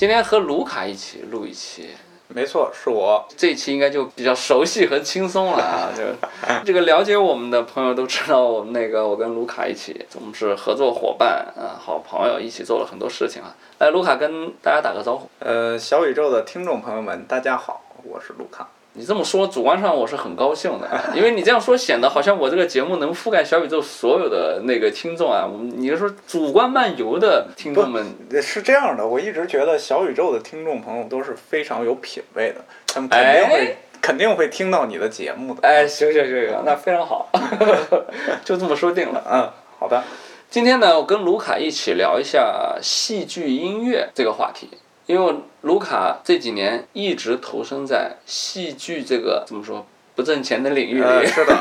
今天和卢卡一起录一期，没错，是我。这一期应该就比较熟悉和轻松了啊！就这个了解我们的朋友都知道，我们那个我跟卢卡一起，我们是合作伙伴啊，好朋友，一起做了很多事情啊。来，卢卡跟大家打个招呼。呃，小宇宙的听众朋友们，大家好，我是卢卡。你这么说，主观上我是很高兴的，因为你这样说显得好像我这个节目能覆盖小宇宙所有的那个听众啊。你是说主观漫游的听众们？是这样的，我一直觉得小宇宙的听众朋友都是非常有品位的，他们肯定会、肯定会听到你的节目的。哎，行行行行，那非常好，就这么说定了。嗯，好的。今天呢，我跟卢卡一起聊一下戏剧音乐这个话题。因为卢卡这几年一直投身在戏剧这个怎么说不挣钱的领域里，是的，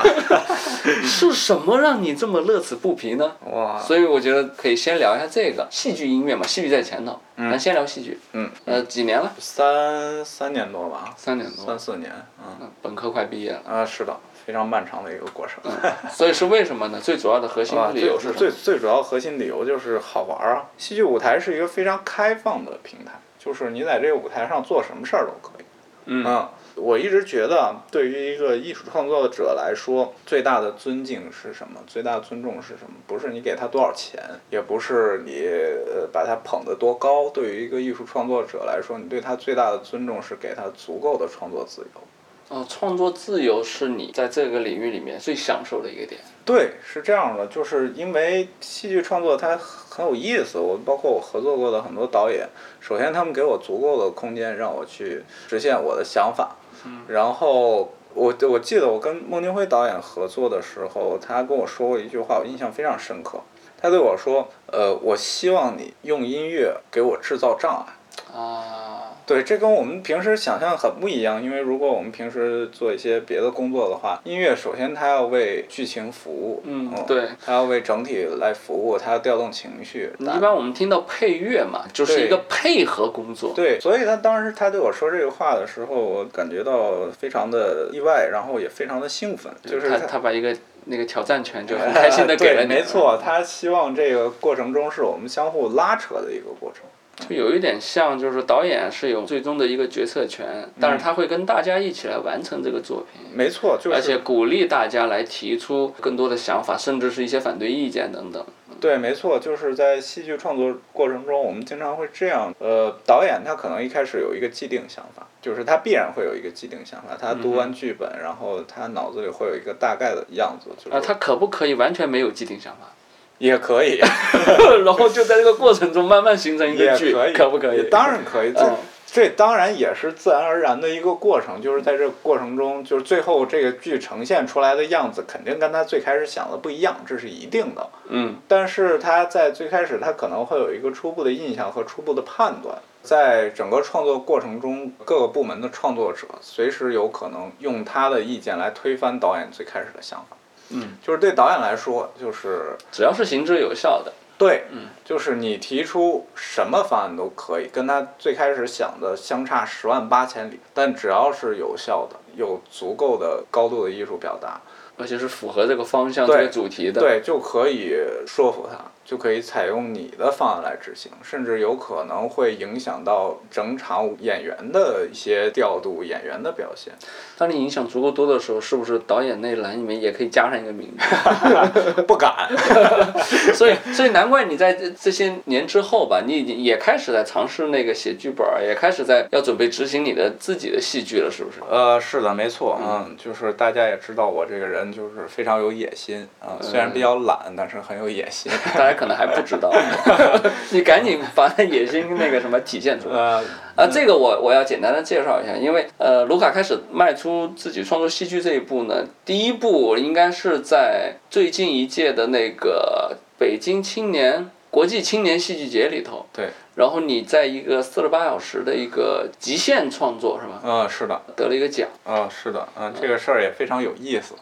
是什么让你这么乐此不疲呢？哇！所以我觉得可以先聊一下这个戏剧音乐嘛，戏剧在前头，嗯，咱先聊戏剧。嗯，呃，几年了？三三年多吧。三年多。三四年，嗯。本科快毕业了。啊，是的，非常漫长的一个过程。所以是为什么呢？最主要的核心理由是什么最最主要核心理由就是好玩啊！戏剧舞台是一个非常开放的平台。就是你在这个舞台上做什么事儿都可以，嗯，我一直觉得，对于一个艺术创作者来说，最大的尊敬是什么？最大的尊重是什么？不是你给他多少钱，也不是你呃把他捧得多高。对于一个艺术创作者来说，你对他最大的尊重是给他足够的创作自由。哦，创作自由是你在这个领域里面最享受的一个点。对，是这样的，就是因为戏剧创作它很有意思。我包括我合作过的很多导演，首先他们给我足够的空间让我去实现我的想法。嗯。然后我我记得我跟孟京辉导演合作的时候，他跟我说过一句话，我印象非常深刻。他对我说：“呃，我希望你用音乐给我制造障碍。”啊，对，这跟我们平时想象很不一样。因为如果我们平时做一些别的工作的话，音乐首先它要为剧情服务，嗯，对，它要为整体来服务，它要调动情绪。一般我们听到配乐嘛，就是一个配合工作。对，所以他当时他对我说这个话的时候，我感觉到非常的意外，然后也非常的兴奋。就是他他把一个那个挑战权就很开心的 给了你。没错，他希望这个过程中是我们相互拉扯的一个过程。就有一点像，就是导演是有最终的一个决策权，但是他会跟大家一起来完成这个作品。没错，就是而且鼓励大家来提出更多的想法，甚至是一些反对意见等等。对，没错，就是在戏剧创作过程中，我们经常会这样。呃，导演他可能一开始有一个既定想法，就是他必然会有一个既定想法。他读完剧本，然后他脑子里会有一个大概的样子。啊，他可不可以完全没有既定想法？也可以，然后就在这个过程中慢慢形成一个剧，可不可以？当然可以，这这当然也是自然而然的一个过程，就是在这个过程中，就是最后这个剧呈现出来的样子，肯定跟他最开始想的不一样，这是一定的。嗯。但是他在最开始，他可能会有一个初步的印象和初步的判断，在整个创作过程中，各个部门的创作者随时有可能用他的意见来推翻导演最开始的想法。嗯，就是对导演来说，就是只要是行之有效的，对，嗯，就是你提出什么方案都可以，跟他最开始想的相差十万八千里，但只要是有效的，有足够的高度的艺术表达，而且是符合这个方向、这个主题的，对，就可以说服他。就可以采用你的方案来执行，甚至有可能会影响到整场演员的一些调度、演员的表现。当你影响足够多的时候，是不是导演那栏里面也可以加上一个名字？不敢。所以，所以难怪你在这这些年之后吧，你已经也开始在尝试那个写剧本，也开始在要准备执行你的自己的戏剧了，是不是？呃，是的，没错，嗯，就是大家也知道我这个人就是非常有野心啊，虽然比较懒，但是很有野心。大家可能还不知道，你赶紧把那野心那个什么体现出来。啊，这个我我要简单的介绍一下，因为呃，卢卡开始迈出自己创作戏剧这一步呢，第一步应该是在最近一届的那个北京青年国际青年戏剧节里头。对。然后你在一个四十八小时的一个极限创作是吧？嗯，是的。得了一个奖。嗯，是的，嗯，这个事儿也非常有意思，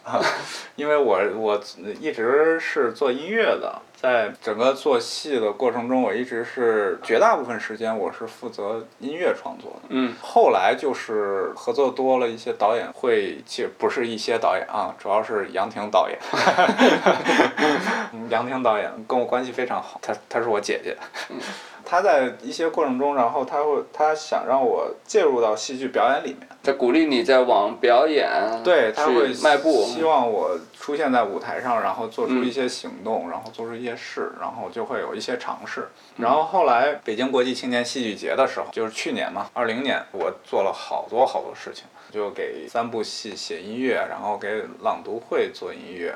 因为我我一直是做音乐的。在整个做戏的过程中，我一直是绝大部分时间我是负责音乐创作的。嗯。后来就是合作多了一些导演，会其实不是一些导演啊，主要是杨婷导演。杨婷导演跟我关系非常好，她她是我姐姐。她在一些过程中，然后她会她想让我介入到戏剧表演里面。在鼓励你在往表演对他会迈步，希望我出现在舞台上，然后做出一些行动，然后做出一些事，然后就会有一些尝试。然后后来北京国际青年戏剧节的时候，就是去年嘛，二零年，我做了好多好多事情，就给三部戏写音乐，然后给朗读会做音乐。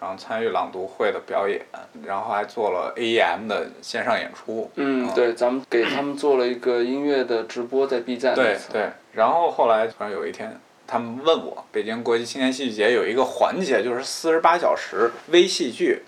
然后参与朗读会的表演，然后还做了 AEM 的线上演出。嗯，对，咱们给他们做了一个音乐的直播在 B 站。对对。然后后来突然有一天，他们问我，北京国际青年戏剧节有一个环节，就是四十八小时微戏剧。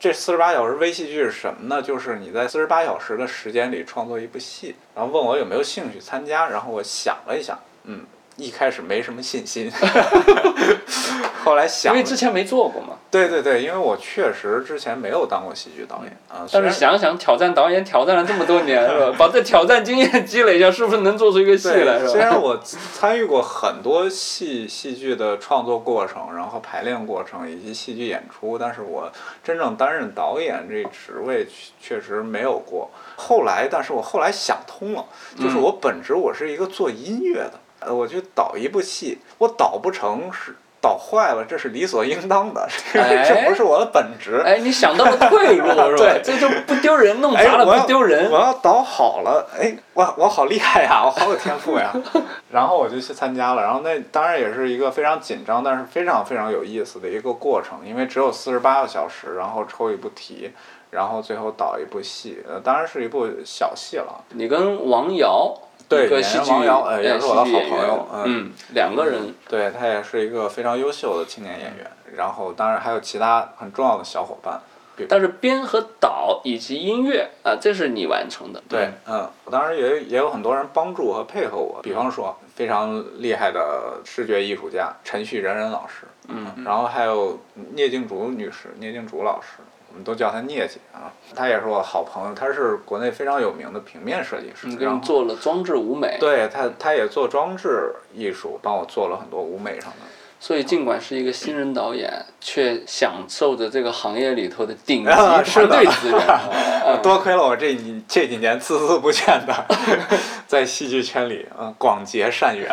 这四十八小时微戏剧是什么呢？就是你在四十八小时的时间里创作一部戏，然后问我有没有兴趣参加。然后我想了一想，嗯。一开始没什么信心，后来想，因为之前没做过嘛。对对对，因为我确实之前没有当过戏剧导演啊。但是想想挑战导演，挑战了这么多年，是吧？把这挑战经验积累一下，是不是能做出一个戏来？是吧？虽然我参与过很多戏戏剧的创作过程，然后排练过程以及戏剧演出，但是我真正担任导演这职位确实没有过。后来，但是我后来想通了，就是我本职我是一个做音乐的。呃，我去导一部戏，我导不成是导坏了，这是理所应当的，这不是我的本职。哎，你想到了退路 是吧？这就不丢人，弄砸了不丢人。我要倒好了，哎，我我好厉害呀，我好有天赋呀。然后我就去参加了，然后那当然也是一个非常紧张，但是非常非常有意思的一个过程，因为只有四十八个小时，然后抽一部题，然后最后导一部戏，呃，当然是一部小戏了。你跟王瑶。对，演员王瑶，呃，也是我的好朋友，嗯，两个人，对他也是一个非常优秀的青年演员，然后当然还有其他很重要的小伙伴，但是编和导以及音乐啊，这是你完成的，对，嗯，当然也也有很多人帮助和配合我，比方说非常厉害的视觉艺术家陈旭仁仁老师，嗯，然后还有聂静竹女士，聂静竹老师。我们都叫他聂姐啊，他也是我好朋友，他是国内非常有名的平面设计师，然后做了装置舞美。对他，他也做装置艺术，帮我做了很多舞美上的。所以，尽管是一个新人导演，却享受着这个行业里头的顶级团队资源。多亏了我这几这几年孜孜不倦的 在戏剧圈里嗯广结善缘。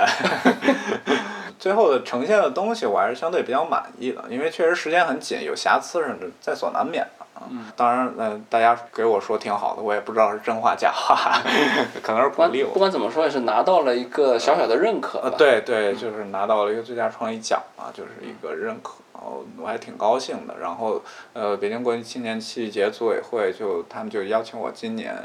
最后的呈现的东西，我还是相对比较满意的，因为确实时间很紧，有瑕疵是在所难免的啊。当然，嗯，大家给我说挺好的，我也不知道是真话假话，可能是鼓励我。不管怎么说，也是拿到了一个小小的认可。对对，就是拿到了一个最佳创意奖嘛，就是一个认可，哦我还挺高兴的。然后，呃，北京国际青年戏剧节组委会就他们就邀请我今年。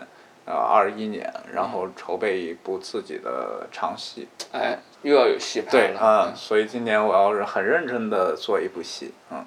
呃，二一年，然后筹备一部自己的长戏。哎，又要有戏拍了。对，嗯，所以今年我要是很认真的做一部戏，嗯，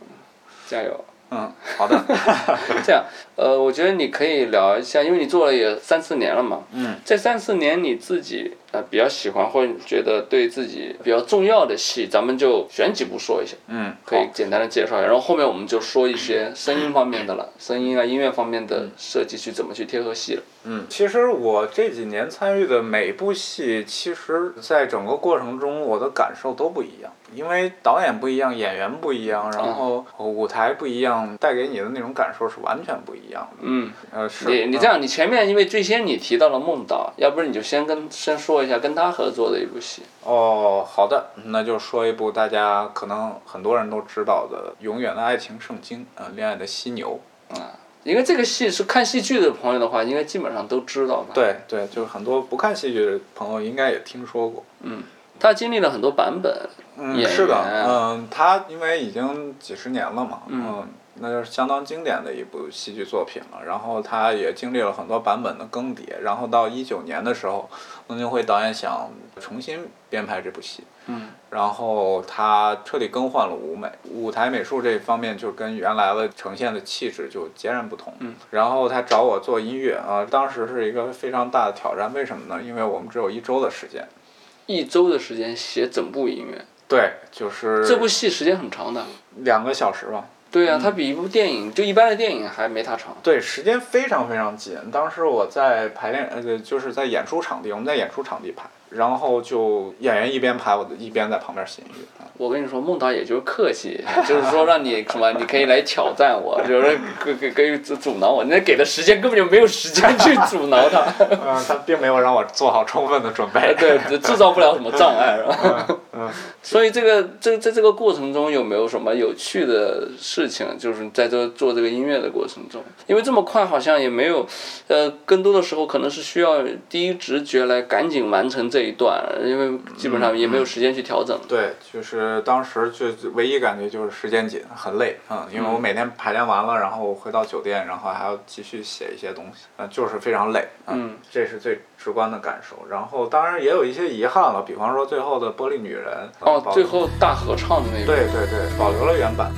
加油。嗯，好的。这样，呃，我觉得你可以聊一下，因为你做了也三四年了嘛。嗯。这三四年你自己呃比较喜欢或者觉得对自己比较重要的戏，咱们就选几部说一下。嗯。可以简单的介绍一下，然后后面我们就说一些声音方面的了，声音啊音乐方面的设计去怎么去贴合戏了。嗯，其实我这几年参与的每部戏，其实在整个过程中我的感受都不一样。因为导演不一样，演员不一样，然后舞台不一样，带给你的那种感受是完全不一样的。嗯，呃，是。你你这样，你前面因为最先你提到了梦导，要不然你就先跟先说一下跟他合作的一部戏。哦，好的，那就说一部大家可能很多人都知道的《永远的爱情圣经》呃，《恋爱的犀牛》啊，因为这个戏是看戏剧的朋友的话，应该基本上都知道吧？对对，就是很多不看戏剧的朋友应该也听说过。嗯，他经历了很多版本。嗯，是的，嗯，他因为已经几十年了嘛，嗯，那就是相当经典的一部戏剧作品了。然后他也经历了很多版本的更迭，然后到一九年的时候，孟京辉导演想重新编排这部戏，嗯，然后他彻底更换了舞美、舞台美术这一方面，就跟原来的呈现的气质就截然不同。嗯，然后他找我做音乐啊，当时是一个非常大的挑战，为什么呢？因为我们只有一周的时间，一周的时间写整部音乐。对，就是这部戏时间很长的，两个小时吧。对呀，它比一部电影就一般的电影还没它长。对，时间非常非常紧。当时我在排练，呃，就是在演出场地，我们在演出场地拍，然后就演员一边排，我一边在旁边写音乐。我跟你说，孟导也就是客气，就是说让你什么，你可以来挑战我，就是可可可以阻阻挠我。那给的时间根本就没有时间去阻挠他。嗯，他并没有让我做好充分的准备。对，制造不了什么障碍，是吧？嗯。所以这个这在这个过程中有没有什么有趣的事情？就是在这做这个音乐的过程中，因为这么快好像也没有，呃，更多的时候可能是需要第一直觉来赶紧完成这一段，因为基本上也没有时间去调整。对，就是当时就唯一感觉就是时间紧，很累，嗯，因为我每天排练完了，然后回到酒店，然后还要继续写一些东西，嗯，就是非常累，嗯，这是最直观的感受。然后当然也有一些遗憾了，比方说最后的《玻璃女人》。哦，最后大合唱的那个。对对对，保留了原版。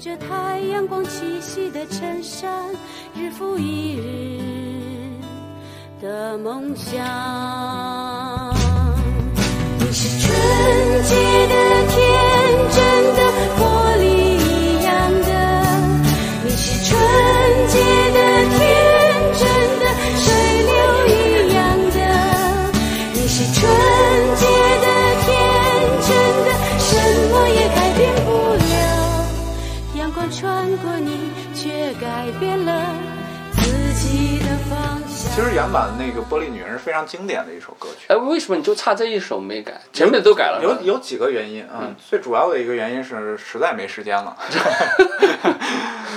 着太阳光气息的衬衫，日复一日的梦想。你是纯洁的、天真的、玻璃一样的，你是纯洁其实原版那个《玻璃女人》是非常经典的一首歌曲。哎，为什么你就差这一首没改？前面都改了。有有几个原因啊，最主要的一个原因是实在没时间了。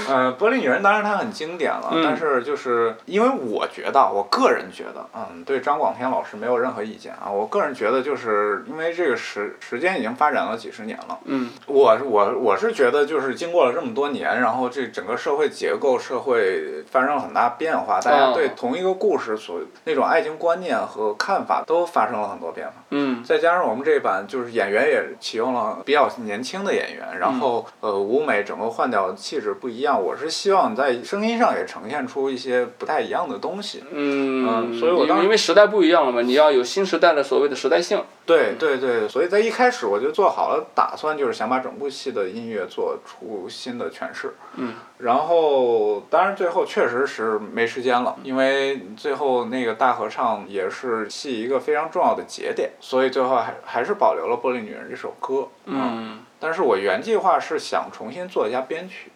嗯，《玻璃女人》当然它很经典了，但是就是因为我觉得，我个人觉得，嗯，对张广天老师没有任何意见啊。我个人觉得，就是因为这个时时间已经发展了几十年了，嗯，我我我是觉得，就是经过了这么多年，然后这整个社会结构、社会发生了很大变化，大家对同一个故事所那种爱情观念和看法都发生了很多变化，嗯，再加上我们这版就是演员也启用了比较年轻的演员，然后呃舞美整个换掉气质不一样。我是希望在声音上也呈现出一些不太一样的东西。嗯，所以我当因为时代不一样了嘛，你要有新时代的所谓的时代性。对对对，所以在一开始我就做好了打算，就是想把整部戏的音乐做出新的诠释。嗯。然后，当然最后确实是没时间了，因为最后那个大合唱也是戏一个非常重要的节点，所以最后还还是保留了《玻璃女人》这首歌。嗯。但是我原计划是想重新做一下编曲。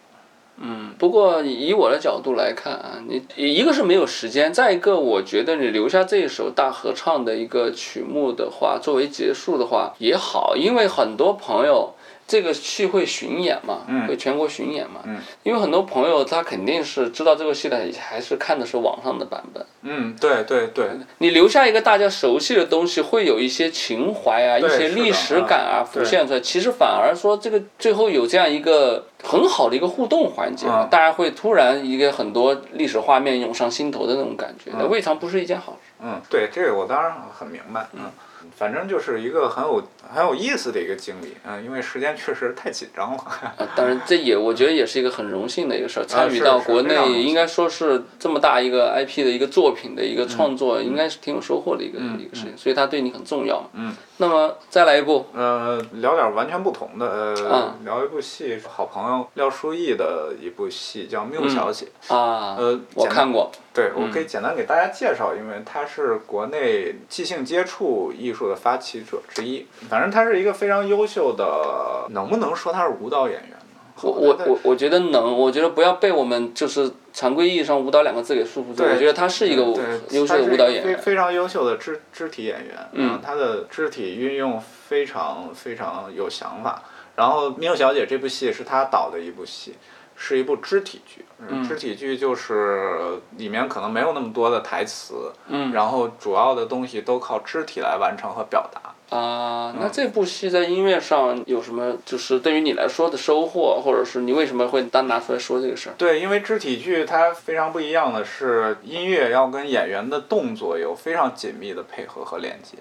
嗯，不过以我的角度来看啊，你一个是没有时间，再一个我觉得你留下这一首大合唱的一个曲目的话，作为结束的话也好，因为很多朋友。这个戏会巡演嘛？会全国巡演嘛？因为很多朋友他肯定是知道这个戏的，还是看的是网上的版本。嗯，对对对。你留下一个大家熟悉的东西，会有一些情怀啊，一些历史感啊浮现出来。其实反而说这个最后有这样一个很好的一个互动环节，大家会突然一个很多历史画面涌上心头的那种感觉，那未尝不是一件好事。嗯，对，这个我当然很明白。嗯。反正就是一个很有很有意思的一个经历，嗯，因为时间确实太紧张了。啊，当然这也我觉得也是一个很荣幸的一个事儿，参与到国内应该说是这么大一个 IP 的一个作品的一个创作，应该是挺有收获的一个一个事情，所以它对你很重要。嗯。那么再来一部。呃，聊点完全不同的，呃，聊一部戏，好朋友廖书义的一部戏叫《缪小姐》。啊。呃，我看过。对，我可以简单给大家介绍，因为它是国内即兴接触艺术的发起者之一。反正他是一个非常优秀的，能不能说他是舞蹈演员呢？我我我我觉得能，我觉得不要被我们就是常规意义上舞蹈两个字给束缚住。我觉得他是一个优秀的舞蹈演员。非非常优秀的肢肢体演员，嗯，他的肢体运用非常非常有想法。然后《缪小姐》这部戏是他导的一部戏。是一部肢体剧，肢体剧就是里面可能没有那么多的台词，然后主要的东西都靠肢体来完成和表达。啊，那这部戏在音乐上有什么？就是对于你来说的收获，或者是你为什么会单拿出来说这个事儿？对，因为肢体剧它非常不一样的是，音乐要跟演员的动作有非常紧密的配合和连接。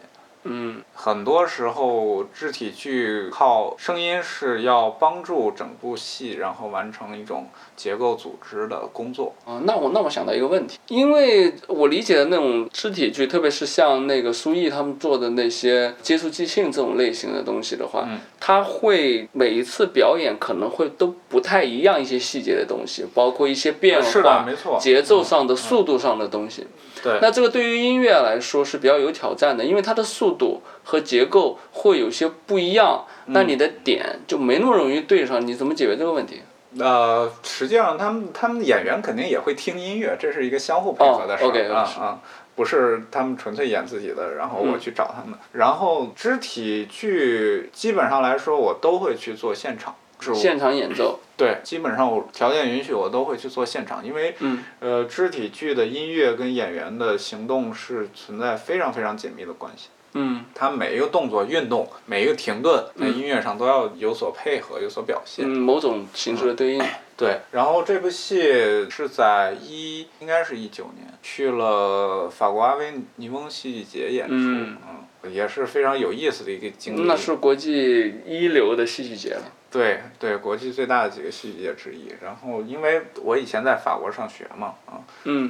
嗯，很多时候肢体剧靠声音是要帮助整部戏，然后完成一种结构组织的工作。啊，那我那我想到一个问题，因为我理解的那种肢体剧，特别是像那个苏毅他们做的那些接触即兴这种类型的东西的话，他会每一次表演可能会都不太一样，一些细节的东西，包括一些变化、节奏上的、速度上的东西。对，那这个对于音乐来说是比较有挑战的，因为它的速度和结构会有些不一样，那你的点就没那么容易对上，你怎么解决这个问题？呃，实际上他们他们演员肯定也会听音乐，这是一个相互配合的事儿啊啊，不是他们纯粹演自己的，然后我去找他们。然后肢体剧基本上来说，我都会去做现场。现场演奏，对，基本上我条件允许，我都会去做现场，因为，呃，肢体剧的音乐跟演员的行动是存在非常非常紧密的关系。嗯，他每一个动作、运动，每一个停顿，在音乐上都要有所配合、有所表现。嗯，某种形式的对应。对，然后这部戏是在一，应该是一九年，去了法国阿维尼翁戏剧节演出。嗯。也是非常有意思的一个经历。那是国际一流的戏剧节了。对对，国际最大的几个戏剧节之一。然后，因为我以前在法国上学嘛，啊，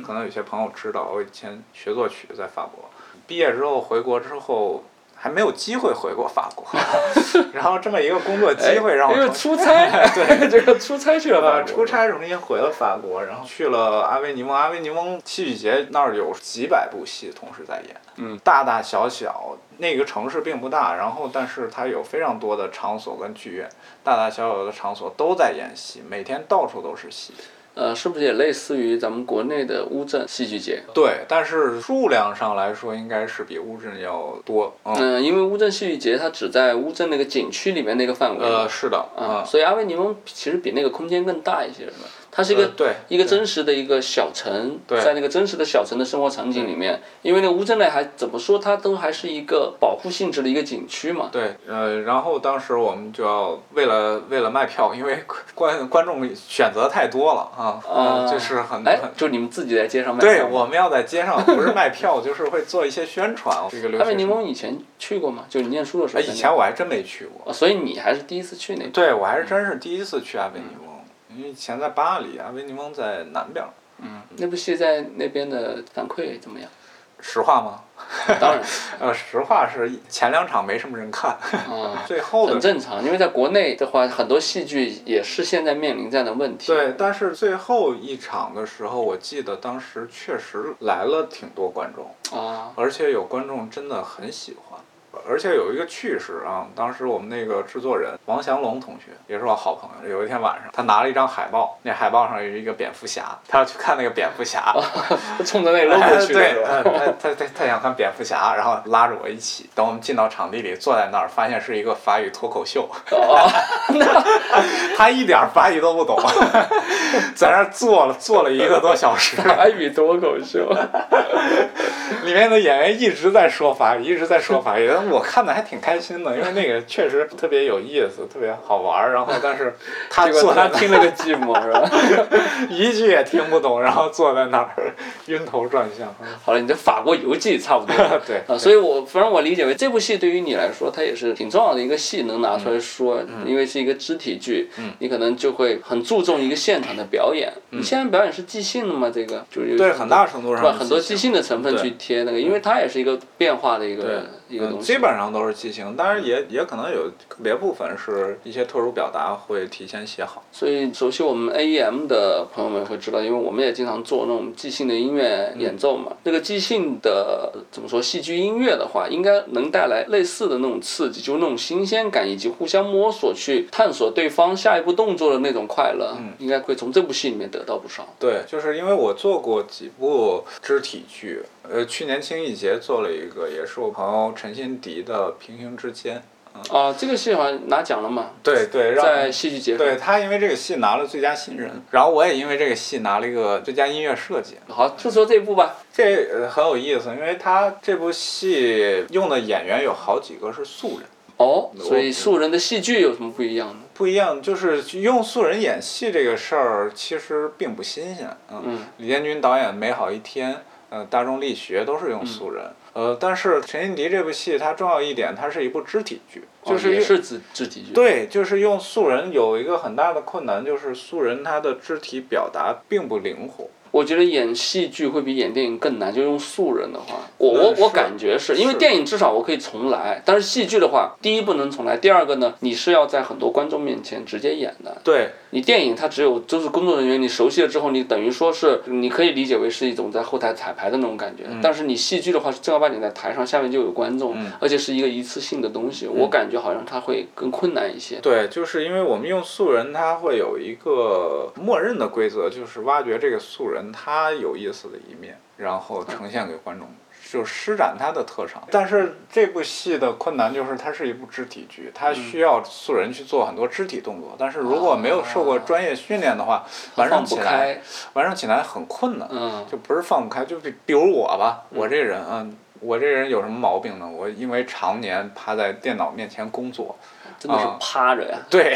可能有些朋友知道，我以前学作曲在法国，毕业之后回国之后。还没有机会回过法国，然后这么一个工作机会让我出差，对，这个出差去了吧？出差容易回了法国，然后去了阿维尼翁。阿维尼翁戏剧节那儿有几百部戏同时在演，嗯，大大小小，那个城市并不大，然后但是它有非常多的场所跟剧院，大大小小的场所都在演戏，每天到处都是戏。呃，是不是也类似于咱们国内的乌镇戏剧节？对，但是数量上来说，应该是比乌镇要多。嗯，因为乌镇戏剧节它只在乌镇那个景区里面那个范围。呃，是的。啊，所以阿维尼翁其实比那个空间更大一些，是吧？它是一个一个真实的一个小城，在那个真实的小城的生活场景里面，因为那乌镇内还怎么说，它都还是一个保护性质的一个景区嘛。对，呃，然后当时我们就要为了为了卖票，因为观观众选择太多了啊，就是很哎，就你们自己在街上卖票。对，我们要在街上，不是卖票，就是会做一些宣传。这个。阿维尼翁以前去过吗？就你念书的时候。以前我还真没去过。所以你还是第一次去那。对，我还是真是第一次去阿贝尼翁。因为以前在巴黎，阿维尼翁在南边。嗯，那部戏在那边的反馈怎么样？实话吗？当然。呃，实话是前两场没什么人看。啊。最后的。很正常，因为在国内的话，很多戏剧也是现在面临这样的问题。对，但是最后一场的时候，我记得当时确实来了挺多观众。啊。而且有观众真的很喜欢。而且有一个趣事啊，当时我们那个制作人王祥龙同学也是我好朋友。有一天晚上，他拿了一张海报，那海报上有一个蝙蝠侠，他要去看那个蝙蝠侠，冲着那 logo 去的。对，他他他他想看蝙蝠侠，然后拉着我一起。等我们进到场地里，坐在那儿，发现是一个法语脱口秀。他一点法语都不懂，在那儿坐了坐了一个多小时。法语脱口秀，里面的演员一直在说法语，一直在说法语。我看的还挺开心的，因为那个确实特别有意思，特别好玩儿。然后，但是 他坐他听了个寂寞，是吧？一句也听不懂，然后坐在那儿 晕头转向。好了，你这法国游记差不多。对啊，所以我反正我理解为这部戏对于你来说，它也是挺重要的一个戏，能拿出来说，因为是一个肢体剧，你可能就会很注重一个现场的表演。你现场表演是即兴的吗？这个就是对很大程度上很多即兴的成分去贴那个，因为它也是一个变化的一个一个东西。基本上都是即兴，当然也也可能有个别部分是一些特殊表达会提前写好。所以熟悉我们 AEM 的朋友们会知道，因为我们也经常做那种即兴的音乐演奏嘛。那个即兴的怎么说戏剧音乐的话，应该能带来类似的那种刺激，就是那种新鲜感，以及互相摸索去探索对方下一步动作的那种快乐。嗯，应该会从这部戏里面得到不少。对，就是因为我做过几部肢体剧。呃，去年青艺节做了一个，也是我朋友陈新迪的《平行之间》啊，这个戏好像拿奖了嘛？对对，在戏剧节。对他因为这个戏拿了最佳新人，然后我也因为这个戏拿了一个最佳音乐设计。好，就说这部吧。这很有意思，因为他这部戏用的演员有好几个是素人。哦，所以素人的戏剧有什么不一样呢？不一样，就是用素人演戏这个事儿其实并不新鲜。嗯，李建军导演《美好一天》，呃，大众力学都是用素人。呃，但是陈欣迪这部戏它重要一点，它是一部肢体剧，就是也是肢肢体剧。对，就是用素人有一个很大的困难，就是素人他的肢体表达并不灵活。我觉得演戏剧会比演电影更难，就用素人的话，我我我感觉是因为电影至少我可以重来，但是戏剧的话，第一不能重来，第二个呢，你是要在很多观众面前直接演的。对。你电影它只有就是工作人员，你熟悉了之后，你等于说是你可以理解为是一种在后台彩排的那种感觉。但是你戏剧的话是正儿八经在台上，下面就有观众，而且是一个一次性的东西，我感觉好像它会更困难一些。对，就是因为我们用素人，他会有一个默认的规则，就是挖掘这个素人他有意思的一面，然后呈现给观众。就施展他的特长，但是这部戏的困难就是它是一部肢体剧，它需要素人去做很多肢体动作，但是如果没有受过专业训练的话，完成起来完成起来很困难，就不是放不开，就比比如我吧，我这人嗯，我这人有什么毛病呢？我因为常年趴在电脑面前工作。真的是趴着呀！对，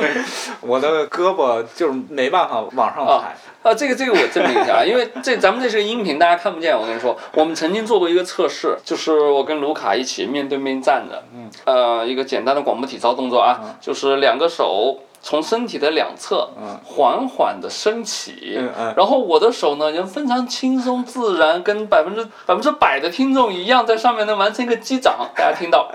我的胳膊就是没办法往上抬。啊，这个这个我证明一下啊，因为这咱们这是个音频，大家看不见。我跟你说，我们曾经做过一个测试，就是我跟卢卡一起面对面站着，嗯，呃，一个简单的广播体操动作啊，就是两个手从身体的两侧，嗯，缓缓的升起，然后我的手呢，也非常轻松自然，跟百分之百分之百的听众一样，在上面能完成一个击掌，大家听到。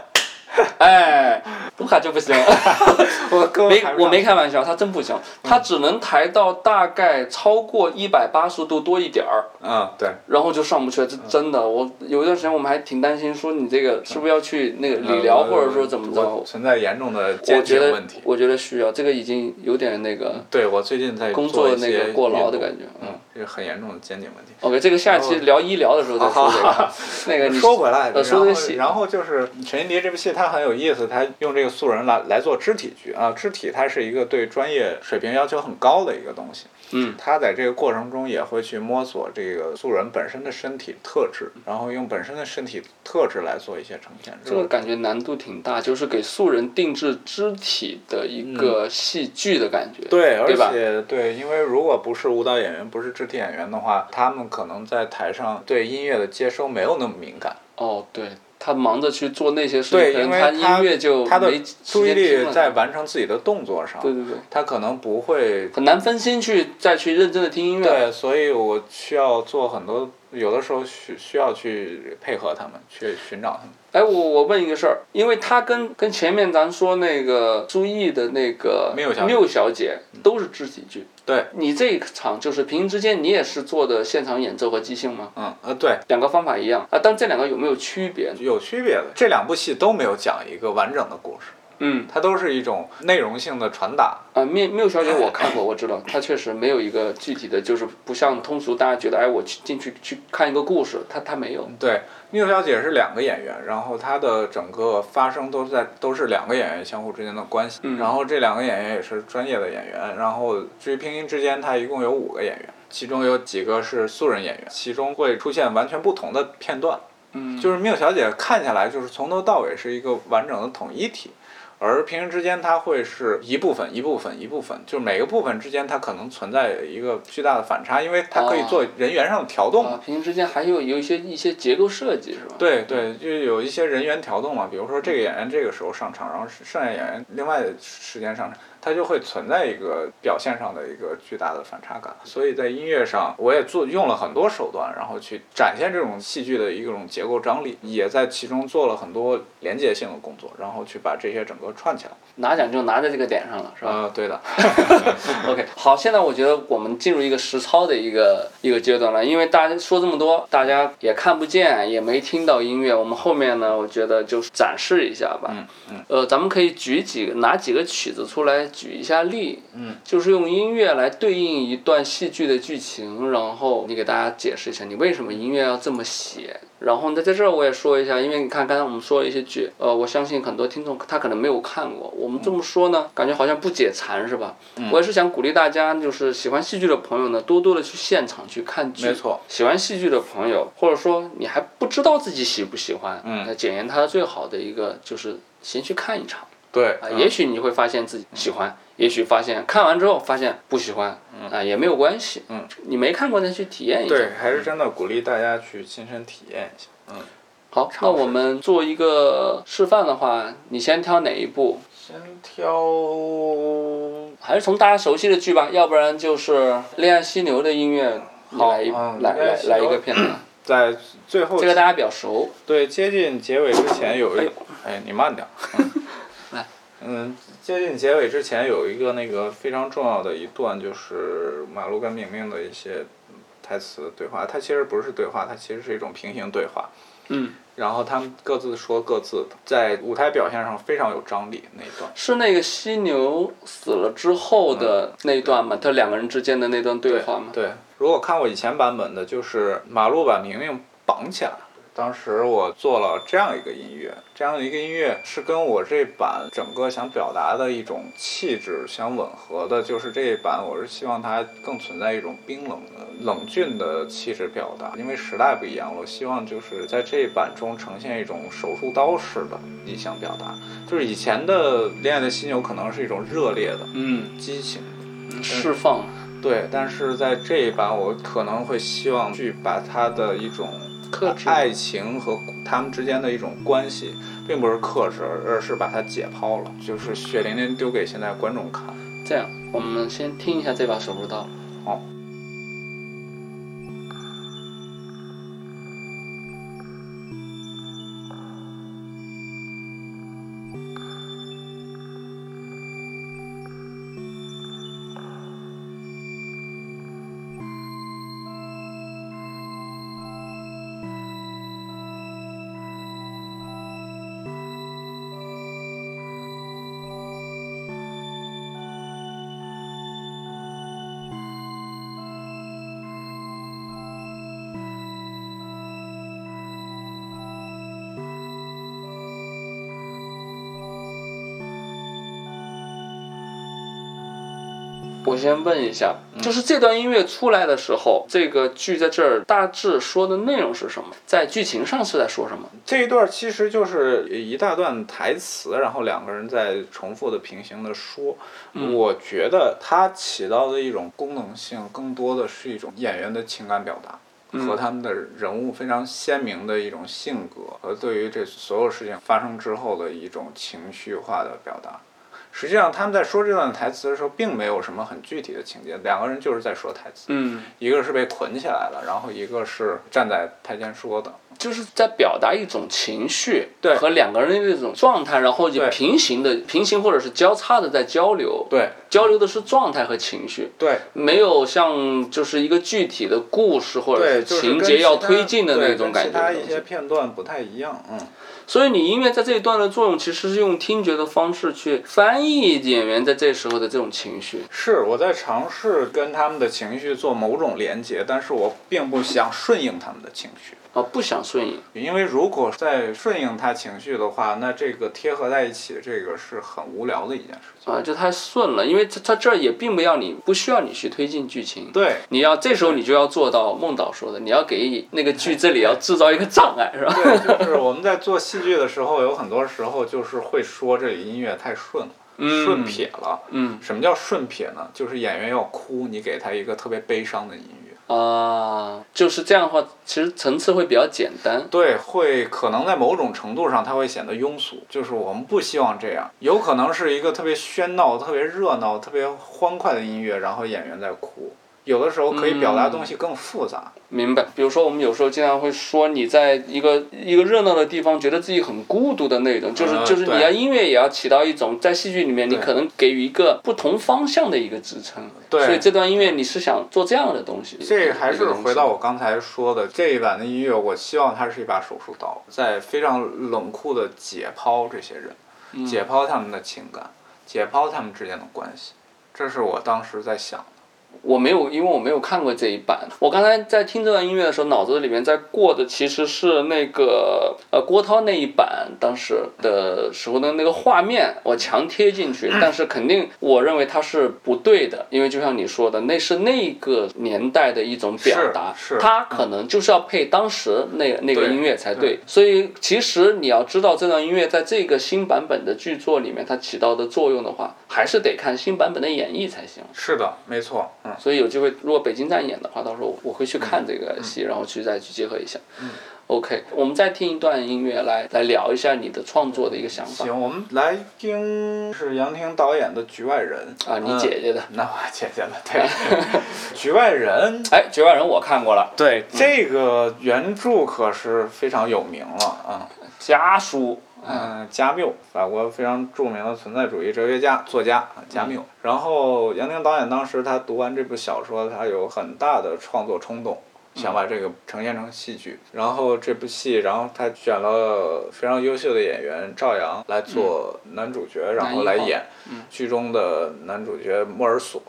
哎，不卡就不行，我没我没开玩笑，他真不行，他只能抬到大概超过一百八十度多一点儿，嗯，对，然后就上不去了，这真的，我有一段时间我们还挺担心，说你这个是不是要去那个理疗，或者说怎么着？存在严重的肩颈问题。我觉得需要，这个已经有点那个。对，我最近在工作那个过劳的感觉，嗯，这是很严重的肩颈问题。OK，这个下期聊医疗的时候再说这个。那个你说回来，然后然后就是陈欣迪这部戏，他很有意思，他用这个素人来来做肢体剧啊，肢体它是一个对专业水平要求很高的一个东西。嗯，他在这个过程中也会去摸索这个素人本身的身体特质，然后用本身的身体特质来做一些呈现。这个感觉难度挺大，就是给素人定制肢体的一个戏剧的感觉。对，而且对，因为如果不是舞蹈演员，不是肢体演员的话，他们可能在台上对音乐的接收没有那么敏感。哦，对。他忙着去做那些事情，可能他音乐就没注意力在完成自己的动作上。对对对，他可能不会很难分心去再去认真的听音乐。对，所以我需要做很多，有的时候需需要去配合他们，去寻找他们。哎，我我问一个事儿，因为他跟跟前面咱说那个朱毅的那个缪小姐都是肢体剧。对，你这一场就是平行之间，你也是做的现场演奏和即兴吗？嗯呃，对，两个方法一样啊，但这两个有没有区别？有区别的，这两部戏都没有讲一个完整的故事。嗯，它都是一种内容性的传达。啊，缪缪小姐我看过，我知道，她确实没有一个具体的，就是不像通俗大家觉得，哎，我去进去去看一个故事，她她没有。对，缪小姐是两个演员，然后她的整个发生都是在都是两个演员相互之间的关系。嗯。然后这两个演员也是专业的演员，然后至于拼音之间，它一共有五个演员，其中有几个是素人演员，其中会出现完全不同的片段。嗯。就是缪小姐看下来，就是从头到尾是一个完整的统一体。而平行之间，它会是一部分一部分一部分，就是每个部分之间它可能存在一个巨大的反差，因为它可以做人员上的调动。平行之间还有有一些一些结构设计是吧？对对，就有一些人员调动嘛，比如说这个演员这个时候上场，然后剩下演员另外的时间上场。它就会存在一个表现上的一个巨大的反差感，所以在音乐上我也做用了很多手段，然后去展现这种戏剧的一种结构张力，也在其中做了很多连接性的工作，然后去把这些整个串起来。拿奖就拿在这个点上了，是吧？啊，对的。OK，好，现在我觉得我们进入一个实操的一个一个阶段了，因为大家说这么多，大家也看不见，也没听到音乐，我们后面呢，我觉得就展示一下吧。嗯嗯。呃，咱们可以举几个拿几个曲子出来。举一下例，嗯，就是用音乐来对应一段戏剧的剧情，然后你给大家解释一下你为什么音乐要这么写。然后呢，在这儿我也说一下，因为你看刚才我们说了一些剧，呃，我相信很多听众他可能没有看过。我们这么说呢，感觉好像不解馋是吧？我也是想鼓励大家，就是喜欢戏剧的朋友呢，多多的去现场去看剧。没错。喜欢戏剧的朋友，或者说你还不知道自己喜不喜欢，那检验它的最好的一个就是先去看一场。对。啊，也许你会发现自己喜欢，也许发现看完之后发现不喜欢，啊，也没有关系。嗯。你没看过再去体验一下。对，还是真的鼓励大家去亲身体验一下。嗯。好，那我们做一个示范的话，你先挑哪一部？先挑，还是从大家熟悉的剧吧，要不然就是《恋爱犀牛》的音乐，来一来来来一个片段。在最后。这个大家比较熟。对，接近结尾之前有一，哎，你慢点。来。嗯，接近结尾之前有一个那个非常重要的一段，就是马路跟明明的一些台词对话。它其实不是对话，它其实是一种平行对话。嗯。然后他们各自说各自的，在舞台表现上非常有张力那一段。是那个犀牛死了之后的那一段吗？他两个人之间的那段对话吗？对，如果看过以前版本的，就是马路把明明绑起来。当时我做了这样一个音乐，这样的一个音乐是跟我这版整个想表达的一种气质相吻合的。就是这一版，我是希望它更存在一种冰冷的、冷峻的气质表达，因为时代不一样了。我希望就是在这一版中呈现一种手术刀式的理想表达。就是以前的《恋爱的犀牛》可能是一种热烈的、嗯，激情的释放。对，但是在这一版，我可能会希望去把它的一种。爱情和他们之间的一种关系，并不是克制，而是把它解剖了，就是血淋淋丢给现在观众看。这样，我们先听一下这把手术刀。好。我先问一下，就是这段音乐出来的时候，这个剧在这儿大致说的内容是什么？在剧情上是在说什么？这一段其实就是一大段台词，然后两个人在重复的平行的说。我觉得它起到的一种功能性，更多的是一种演员的情感表达和他们的人物非常鲜明的一种性格和对于这所有事情发生之后的一种情绪化的表达。实际上，他们在说这段台词的时候，并没有什么很具体的情节，两个人就是在说台词。嗯，一个是被捆起来了，然后一个是站在台前说的，就是在表达一种情绪，对，和两个人的那种状态，然后就平行的、平行或者是交叉的在交流。对，交流的是状态和情绪。对，没有像就是一个具体的故事或者是情节要推进的那种感觉。其他一些片段不太一样，嗯。所以你音乐在这一段的作用，其实是用听觉的方式去翻译演员在这时候的这种情绪。是我在尝试跟他们的情绪做某种连接，但是我并不想顺应他们的情绪。啊，不想顺应，因为如果在顺应他情绪的话，那这个贴合在一起，这个是很无聊的一件事情啊，就太顺了，因为他他这儿也并不要你，不需要你去推进剧情，对，你要这时候你就要做到孟导说的，你要给那个剧这里要制造一个障碍，是吧？对，就是我们在做戏剧的时候，有很多时候就是会说这里音乐太顺了，顺撇了，嗯，什么叫顺撇呢？就是演员要哭，你给他一个特别悲伤的音乐。啊，就是这样的话，其实层次会比较简单。对，会可能在某种程度上，它会显得庸俗。就是我们不希望这样，有可能是一个特别喧闹、特别热闹、特别欢快的音乐，然后演员在哭。有的时候可以表达东西更复杂。明白，比如说我们有时候经常会说，你在一个一个热闹的地方，觉得自己很孤独的那种，就是就是你要音乐也要起到一种在戏剧里面，你可能给予一个不同方向的一个支撑。对。所以这段音乐你是想做这样的东西。这还是回到我刚才说的这一版的音乐，我希望它是一把手术刀，在非常冷酷的解剖这些人，解剖他们的情感。解剖他们之间的关系，这是我当时在想。我没有，因为我没有看过这一版。我刚才在听这段音乐的时候，脑子里面在过的其实是那个呃郭涛那一版当时的时候的那个画面，我强贴进去。但是肯定我认为它是不对的，因为就像你说的，那是那个年代的一种表达，它可能就是要配当时那那个音乐才对。所以其实你要知道这段音乐在这个新版本的剧作里面它起到的作用的话，还是得看新版本的演绎才行。是的，没错。嗯所以有机会，如果北京站演的话，到时候我会去看这个戏，然后去再去结合一下。嗯 OK，我们再听一段音乐来来聊一下你的创作的一个想法。行，我们来听是杨婷导演的《局外人》啊，你姐姐的？那我姐姐的，对。局外人，哎，局外人我看过了。对，这个原著可是非常有名了啊，家书。嗯，加缪，法国非常著名的存在主义哲学家、作家加缪。然后杨宁导演当时他读完这部小说，他有很大的创作冲动，想把这个呈现成戏剧。然后这部戏，然后他选了非常优秀的演员赵阳来做男主角，然后来演剧中的男主角莫尔索。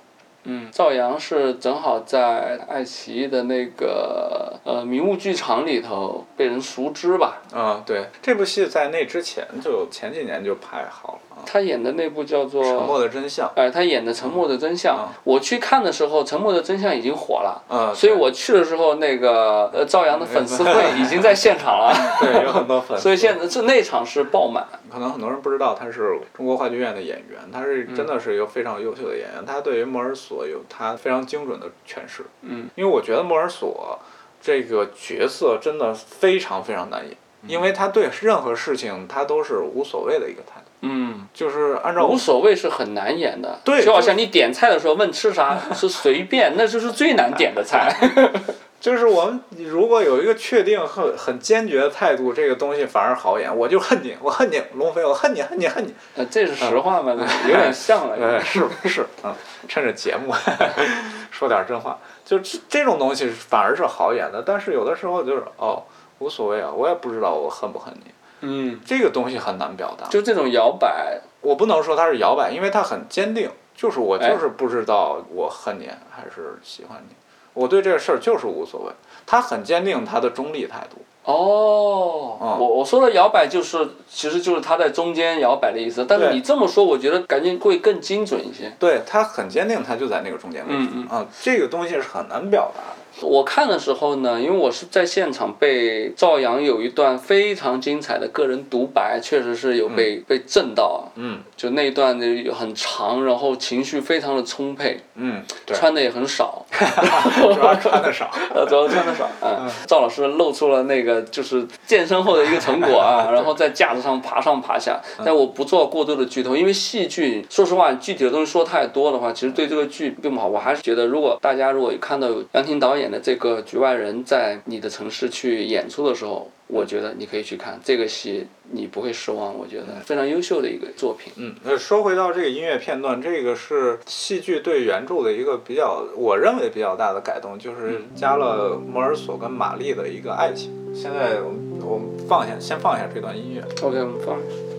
嗯，赵阳是正好在爱奇艺的那个呃迷雾剧场里头被人熟知吧？啊，对，这部戏在那之前就前几年就拍好了。他演的那部叫做《沉默的真相》。哎，他演的《沉默的真相》，我去看的时候，《沉默的真相》已经火了。嗯。所以我去的时候，那个呃赵阳的粉丝会已经在现场了。对，有很多粉丝。所以现在这那场是爆满。可能很多人不知道他是中国话剧院的演员，他是真的是一个非常优秀的演员。他对于莫尔索有他非常精准的诠释。嗯。因为我觉得莫尔索这个角色真的非常非常难演，因为他对任何事情他都是无所谓的一个态度。嗯，就是按照无所谓是很难演的，对，就好像你点菜的时候问吃啥 是随便，那就是最难点的菜。就是我们如果有一个确定很很坚决的态度，这个东西反而好演。我就恨你，我恨你，龙飞，我恨你，恨你，恨你。呃，这是实话吗？有点像了。哎，是是啊，趁着节目 说点真话，就这种东西反而是好演的。但是有的时候就是哦，无所谓啊，我也不知道我恨不恨你。嗯，这个东西很难表达。就这种摇摆，我不能说它是摇摆，因为它很坚定。就是我就是不知道我恨你还是喜欢你，我对这个事儿就是无所谓。他很坚定他的中立态度。哦，我我说的摇摆就是，其实就是他在中间摇摆的意思。但是你这么说，我觉得感觉会更精准一些。对他很坚定，他就在那个中间位置。嗯嗯。啊，这个东西是很难表达的。我看的时候呢，因为我是在现场，被赵阳有一段非常精彩的个人独白，确实是有被被震到啊。嗯。就那一段的很长，然后情绪非常的充沛。嗯。穿的也很少。主要穿的少。呃，主要穿的少。嗯。赵老师露出了那个就是健身后的一个成果啊，然后在架子上爬上爬下。但我不做过多的剧透，因为戏剧，说实话，具体的东西说太多的话，其实对这个剧并不好。我还是觉得，如果大家如果看到杨婷导。演的这个局外人在你的城市去演出的时候，我觉得你可以去看这个戏，你不会失望。我觉得非常优秀的一个作品。嗯，那说回到这个音乐片段，这个是戏剧对原著的一个比较，我认为比较大的改动，就是加了摩尔索跟玛丽的一个爱情。现在我们我们放下，先放下这段音乐。OK，我们放。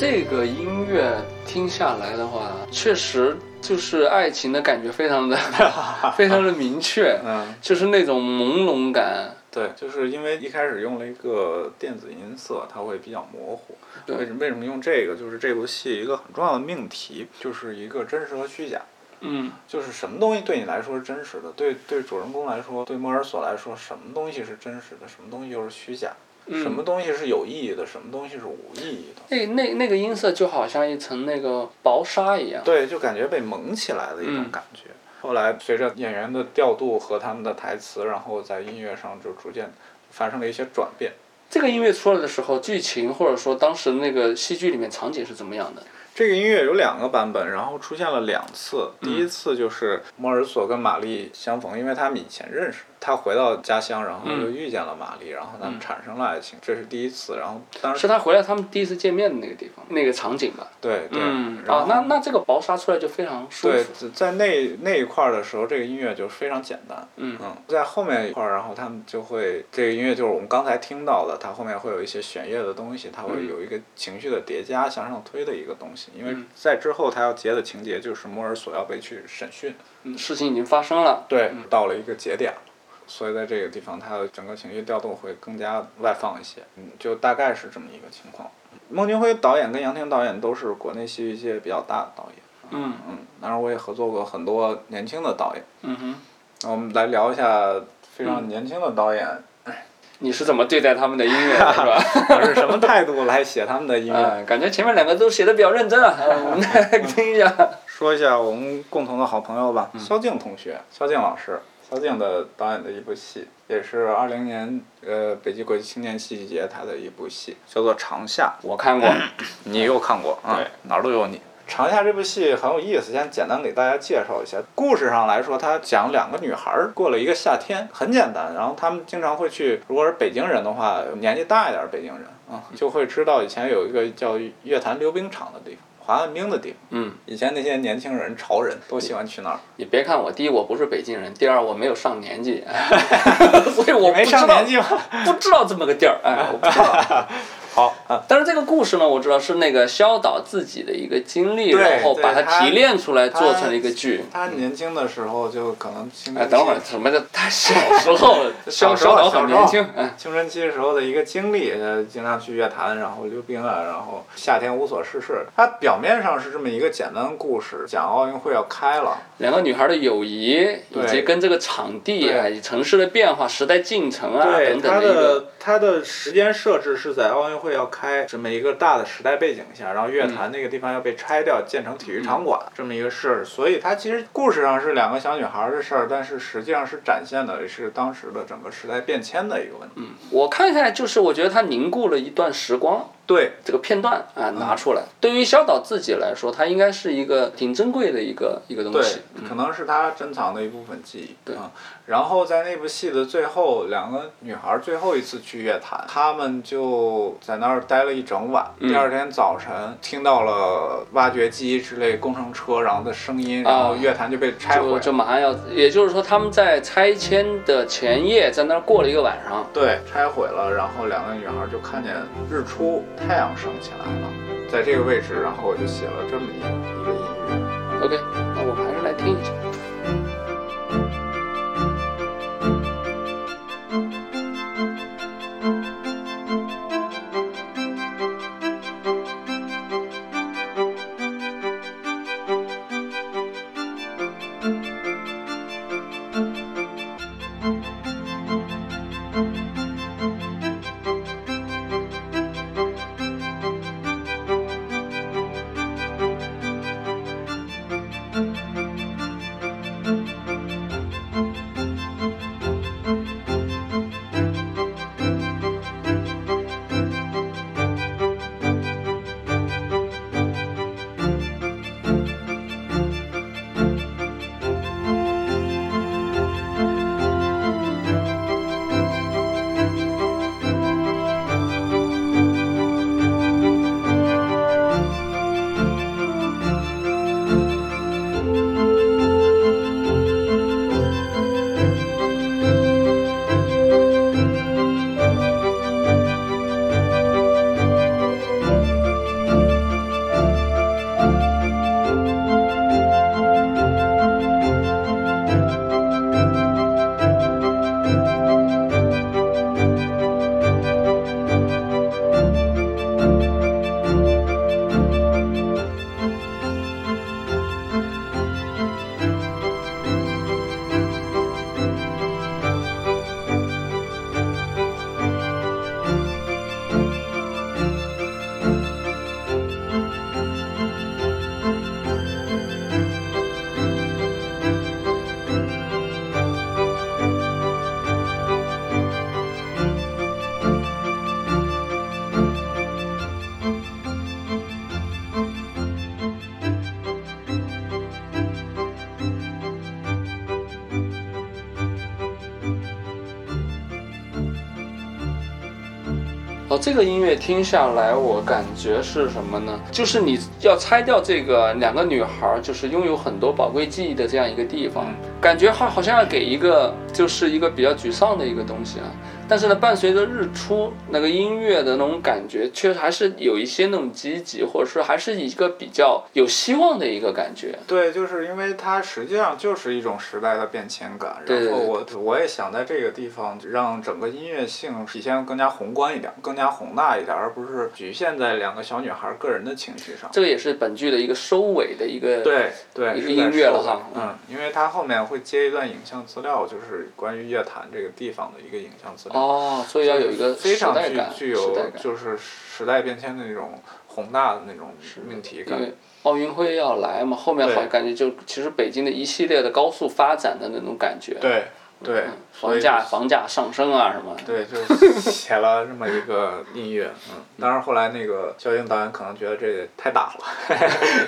这个音乐听下来的话，确实就是爱情的感觉非常的 非常的明确，嗯，就是那种朦胧感。对，就是因为一开始用了一个电子音色，它会比较模糊。为什么为什么用这个？就是这部戏一个很重要的命题，就是一个真实和虚假。嗯，就是什么东西对你来说是真实的？对对，主人公来说，对莫尔索来说，什么东西是真实的？什么东西又是虚假？什么东西是有意义的？什么东西是无意义的？那那那个音色就好像一层那个薄纱一样。对，就感觉被蒙起来的一种感觉。后来随着演员的调度和他们的台词，然后在音乐上就逐渐发生了一些转变。这个音乐出来的时候，剧情或者说当时那个戏剧里面场景是怎么样的？这个音乐有两个版本，然后出现了两次。第一次就是莫尔索跟玛丽相逢，因为他们以前认识。他回到家乡，然后又遇见了玛丽，然后他们产生了爱情，这是第一次。然后当时是他回来他们第一次见面的那个地方，那个场景吧。对对。啊，那那这个薄纱出来就非常舒服。对，在那那一块儿的时候，这个音乐就非常简单。嗯嗯。在后面一块儿，然后他们就会这个音乐就是我们刚才听到的，它后面会有一些弦乐的东西，它会有一个情绪的叠加、向上推的一个东西。因为在之后他要接的情节就是摩尔索要被去审讯。嗯，事情已经发生了。对，到了一个节点。所以在这个地方，他的整个情绪调动会更加外放一些，嗯，就大概是这么一个情况。孟京辉导演跟杨婷导演都是国内戏剧界比较大的导演，嗯嗯，当然我也合作过很多年轻的导演，嗯哼。那我们来聊一下非常年轻的导演，你是怎么对待他们的音乐的，是吧？我是什么态度来写他们的音乐？感觉前面两个都写的比较认真啊，我们来听一下。说一下我们共同的好朋友吧，萧敬同学，萧敬老师。萧敬的导演的一部戏，也是二零年呃北京国际青年戏剧节他的一部戏，叫做《长夏》。我看过，你又看过啊？哪儿都有你。《长夏》这部戏很有意思，先简单给大家介绍一下。故事上来说，它讲两个女孩过了一个夏天，很简单。然后她们经常会去，如果是北京人的话，年纪大一点北京人啊，就会知道以前有一个叫月坛溜冰场的地方。滑旱冰的地方，嗯，以前那些年轻人潮人都喜欢去那儿。你别看我，第一我不是北京人，第二我没有上年纪，所以我没上年纪吗？不知道这么个地儿，哎，我不知道。好，但是这个故事呢，我知道是那个肖导自己的一个经历，然后把它提炼出来做成了一个剧。他年轻的时候就可能青哎，等会儿什么叫他小时候？萧萧导很年轻，青春期时候的一个经历，呃，经常去乐坛，然后溜冰啊，然后夏天无所事事。他表面上是这么一个简单的故事，讲奥运会要开了，两个女孩的友谊，以及跟这个场地啊、城市的变化、时代进程啊等等的一个。它的时间设置是在奥运会要开这么一个大的时代背景下，然后乐坛那个地方要被拆掉，建成体育场馆这么一个事儿，所以它其实故事上是两个小女孩的事儿，但是实际上是展现的是当时的整个时代变迁的一个问题。我看下来就是我觉得它凝固了一段时光。对这个片段啊拿出来，对于小岛自己来说，它应该是一个挺珍贵的一个一个东西。对，可能是他珍藏的一部分记忆。对。然后在那部戏的最后，两个女孩最后一次去乐坛，她们就在那儿待了一整晚。第二天早晨，听到了挖掘机之类工程车然后的声音，然后乐坛就被拆毁。就马上要，也就是说他们在拆迁的前夜在那儿过了一个晚上。对，拆毁了，然后两个女孩就看见日出。太阳升起来了，在这个位置，然后我就写了这么一一个音乐。OK，那我们还是来听一下。这个音乐听下来，我感觉是什么呢？就是你要拆掉这个两个女孩，就是拥有很多宝贵记忆的这样一个地方，感觉好好像要给一个，就是一个比较沮丧的一个东西啊。但是呢，伴随着日出那个音乐的那种感觉，确实还是有一些那种积极，或者说还是一个比较有希望的一个感觉。对，就是因为它实际上就是一种时代的变迁感。然后我我也想在这个地方让整个音乐性体现更加宏观一点，更加宏大一点，而不是局限在两个小女孩个人的情绪上。这个也是本剧的一个收尾的一个对对一个音乐了哈。嗯，因为它后面会接一段影像资料，就是关于乐坛这个地方的一个影像资料。哦，所以要有一个非常具具有就是时代变迁的那种宏大的那种命题感。因为奥运会要来嘛，后面好感觉就其实北京的一系列的高速发展的那种感觉。对对，房价房价上升啊什么。对，就写了这么一个音乐，嗯，当然后来那个肖英导演可能觉得这太大了，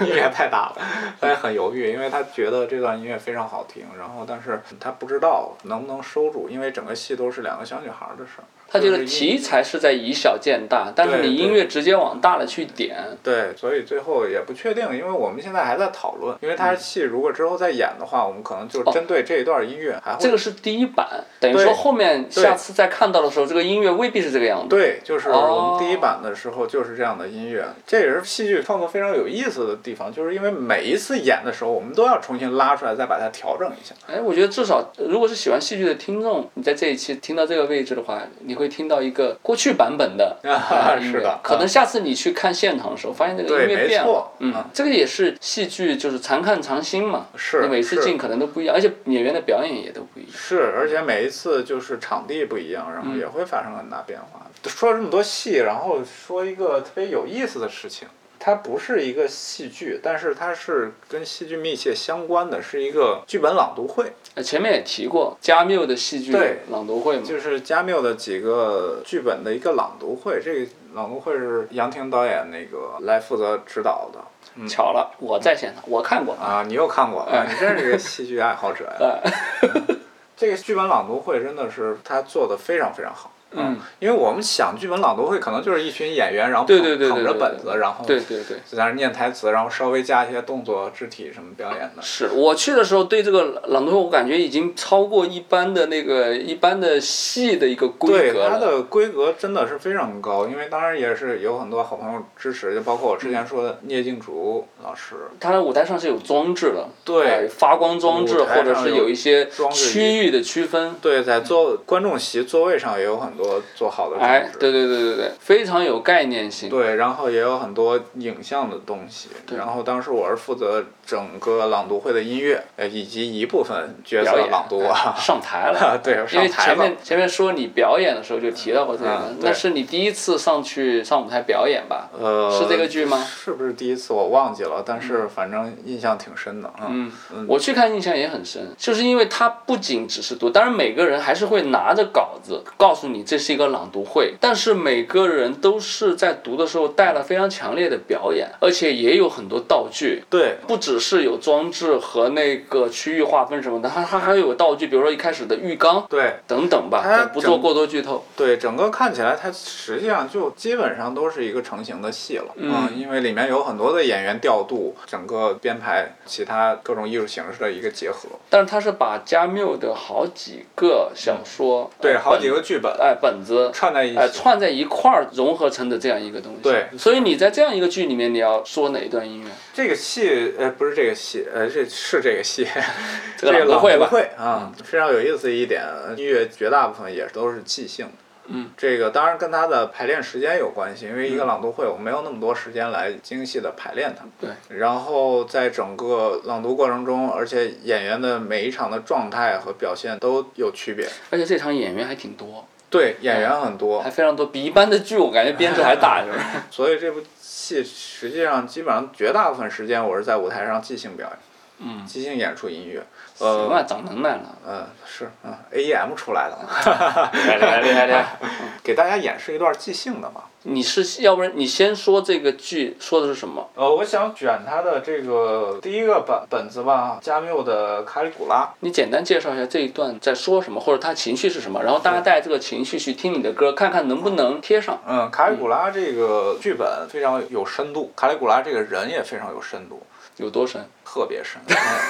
音乐太大了，他也很犹豫，因为他觉得这段音乐非常好听，然后但是他不知道能不能收住，因为整个戏都是两个小女孩的事儿。他觉得题材是在以小见大，但是你音乐直接往大了去点。对，所以最后也不确定，因为我们现在还在讨论，因为他戏如果之后再演的话，我们可能就针对这一段音乐还会。这个是第一版，等于说后面下次再看到的时候，这个音乐未必是这个样子。对，就是我们第一版的时候就是这样的音乐，这也是戏剧创作非常有意思的地方，就是因为每一次演的时候，我们都要重新拉出来，再把它调整一下。哎，我觉得至少如果是喜欢戏剧的听众，你在这一期听到这个位置的话，你会听到一个。过去版本的啊 是的，可能下次你去看现场的时候，发现这个音乐变了。嗯，这个也是戏剧，就是常看常新嘛。是，你每次进可能都不一样，而且演员的表演也都不一样。是，而且每一次就是场地不一样，然后也会发生很大变化。说了这么多戏，然后说一个特别有意思的事情。它不是一个戏剧，但是它是跟戏剧密切相关的，是一个剧本朗读会。前面也提过加缪的戏剧朗读会嘛，就是加缪的几个剧本的一个朗读会。这个朗读会是杨婷导演那个来负责指导的。巧了，我在现场，我看过啊，你又看过啊，你真是个戏剧爱好者呀。这个剧本朗读会真的是他做的非常非常好。嗯，因为我们想剧本朗读会可能就是一群演员，然后捧着本子，然后对对对，在那念台词，然后稍微加一些动作、肢体什么表演的。是我去的时候，对这个朗读会，我感觉已经超过一般的那个一般的戏的一个规格对它的规格真的是非常高，因为当然也是有很多好朋友支持，就包括我之前说的聂静竹老师。他的舞台上是有装置的，对，发光装置或者是有一些区域的区分。对，在座观众席座位上也有很多。做好的哎，对对对对对，非常有概念性。对，然后也有很多影像的东西。然后当时我是负责整个朗读会的音乐，呃，以及一部分角色朗读啊。上台了。对，因为前面前面说你表演的时候就提到过这个，那是你第一次上去上舞台表演吧？呃，是这个剧吗？是不是第一次我忘记了，但是反正印象挺深的嗯，我去看印象也很深，就是因为他不仅只是读，当然每个人还是会拿着稿子告诉你这是一个朗读会，但是每个人都是在读的时候带了非常强烈的表演，而且也有很多道具。对，不只是有装置和那个区域划分什么的，它它还有道具，比如说一开始的浴缸，对，等等吧，不做过多剧透。对，整个看起来它实际上就基本上都是一个成型的戏了，嗯，因为里面有很多的演员调度，整个编排，其他各种艺术形式的一个结合。但是它是把加缪的好几个小说，对，好几个剧本，哎，本子。串在一起，串在一块儿融合成的这样一个东西。对，所以你在这样一个剧里面，你要说哪一段音乐？这个戏，呃，不是这个戏，呃，这是这个戏，这个朗读会会啊，非常有意思一点，音乐绝大部分也都是即兴的。嗯，这个当然跟他的排练时间有关系，因为一个朗读会，我没有那么多时间来精细的排练它。对。然后在整个朗读过程中，而且演员的每一场的状态和表现都有区别。而且这场演员还挺多。对，演员很多，还非常多，比一般的剧我感觉编制还大，是吧？所以这部戏实际上基本上绝大部分时间我是在舞台上即兴表演。嗯，即兴演出音乐。行啊，长能耐了。嗯，是，嗯，AEM 出来的嘛。厉害厉害厉害厉害！给大家演示一段即兴的嘛。你是要不然你先说这个剧说的是什么？呃，我想卷它的这个第一个本本子吧，加缪的《卡里古拉》。你简单介绍一下这一段在说什么，或者他情绪是什么，然后大家带这个情绪去听你的歌，看看能不能贴上。嗯，卡里古拉这个剧本非常有深度，卡里古拉这个人也非常有深度。有多深？特别深，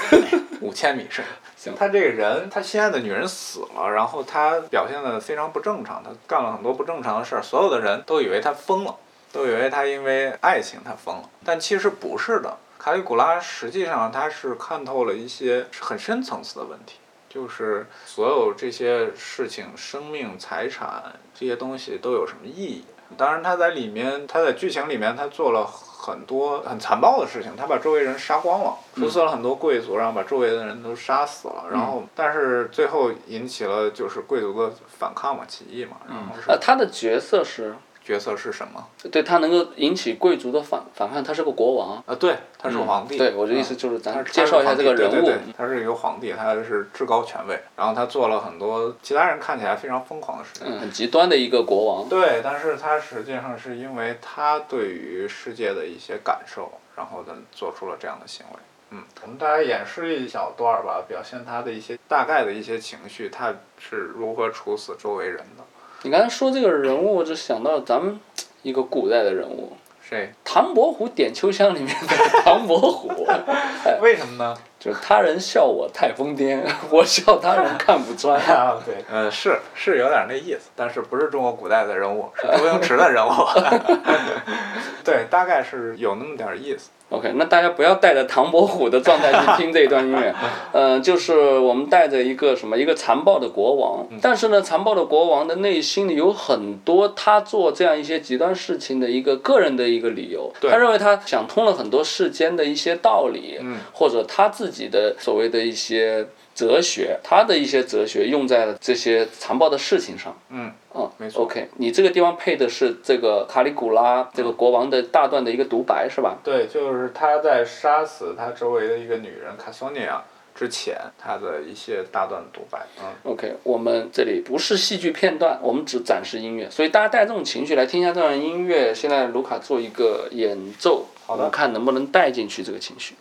五千米深。行，他这个人，他心爱的女人死了，然后他表现的非常不正常，他干了很多不正常的事儿，所有的人都以为他疯了，都以为他因为爱情他疯了，但其实不是的。卡里古拉实际上他是看透了一些很深层次的问题，就是所有这些事情，生命、财产这些东西都有什么意义？当然他在里面，他在剧情里面他做了。很多很残暴的事情，他把周围人杀光了，出死了很多贵族，然后把周围的人都杀死了，然后但是最后引起了就是贵族的反抗嘛，起义嘛，然后是。呃，他的角色是。角色是什么？对他能够引起贵族的反反抗，他是个国王啊，对，他是皇帝。对，我的意思就是咱介绍一下这个人物。他是一个皇帝，他是至高权位，然后他做了很多其他人看起来非常疯狂的事情。嗯，很极端的一个国王。对，但是他实际上是因为他对于世界的一些感受，然后呢做出了这样的行为。嗯，我们大家演示一小段吧，表现他的一些大概的一些情绪，他是如何处死周围人的。你刚才说这个人物，我就想到咱们一个古代的人物，谁？唐伯虎点秋香里面的唐伯虎。为什么呢？就是他人笑我太疯癫，我笑他人看不穿。啊，对，嗯，是是有点那意思，但是不是中国古代的人物，是周星驰的人物。对，大概是有那么点意思。OK，那大家不要带着唐伯虎的状态去听这一段音乐，嗯，就是我们带着一个什么一个残暴的国王，但是呢，残暴的国王的内心里有很多他做这样一些极端事情的一个个人的一个理由，他认为他想通了很多世间的一些道理，或者他自己的所谓的一些。哲学，他的一些哲学用在了这些残暴的事情上。嗯，嗯，没错。OK，你这个地方配的是这个卡里古拉这个国王的大段的一个独白是吧？对，就是他在杀死他周围的一个女人卡索尼亚之前，他的一些大段独白。嗯，OK，我们这里不是戏剧片段，我们只展示音乐，所以大家带这种情绪来听一下这段音乐。现在卢卡做一个演奏，好的，看能不能带进去这个情绪。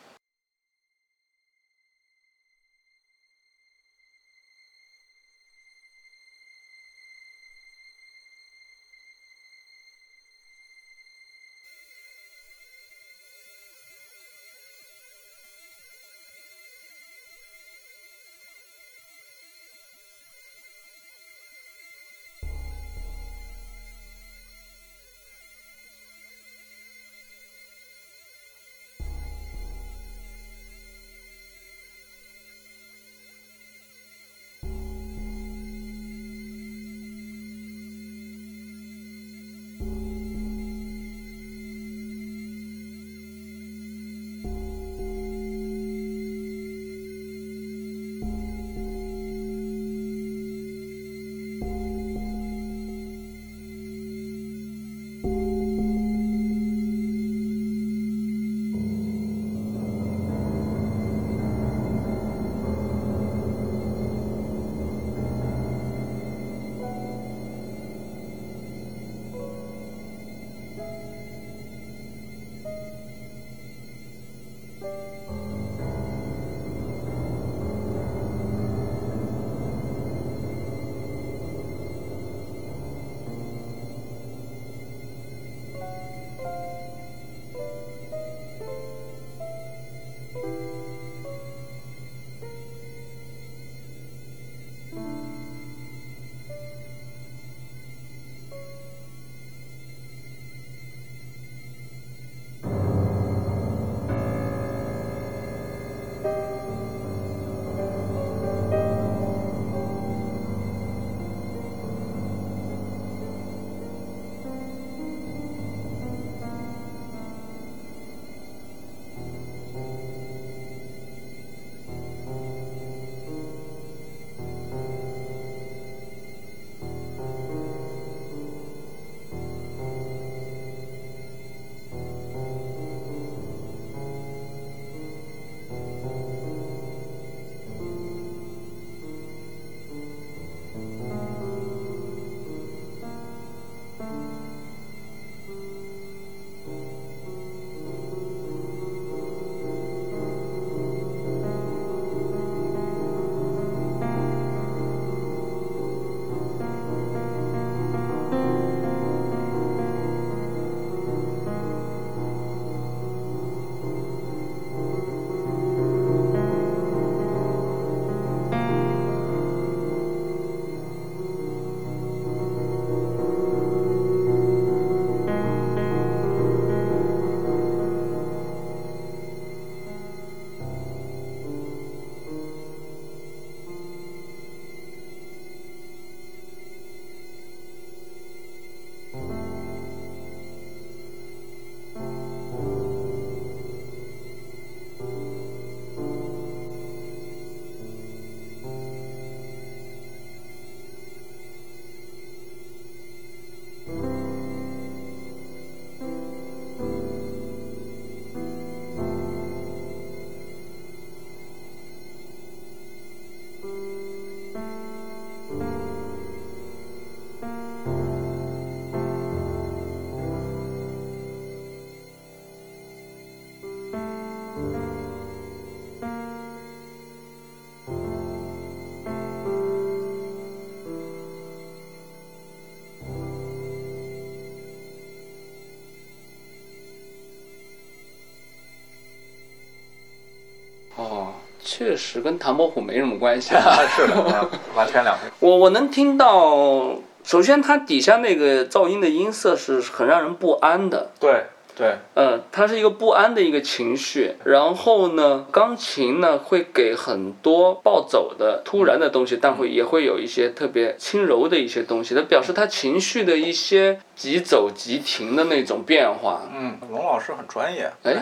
确实跟唐伯虎没什么关系。啊是的，完全两回事。我我能听到，首先它底下那个噪音的音色是很让人不安的。对。对，嗯，它是一个不安的一个情绪，然后呢，钢琴呢会给很多暴走的、突然的东西，但会也会有一些特别轻柔的一些东西，它表示他情绪的一些急走急停的那种变化。嗯，龙老师很专业。哎，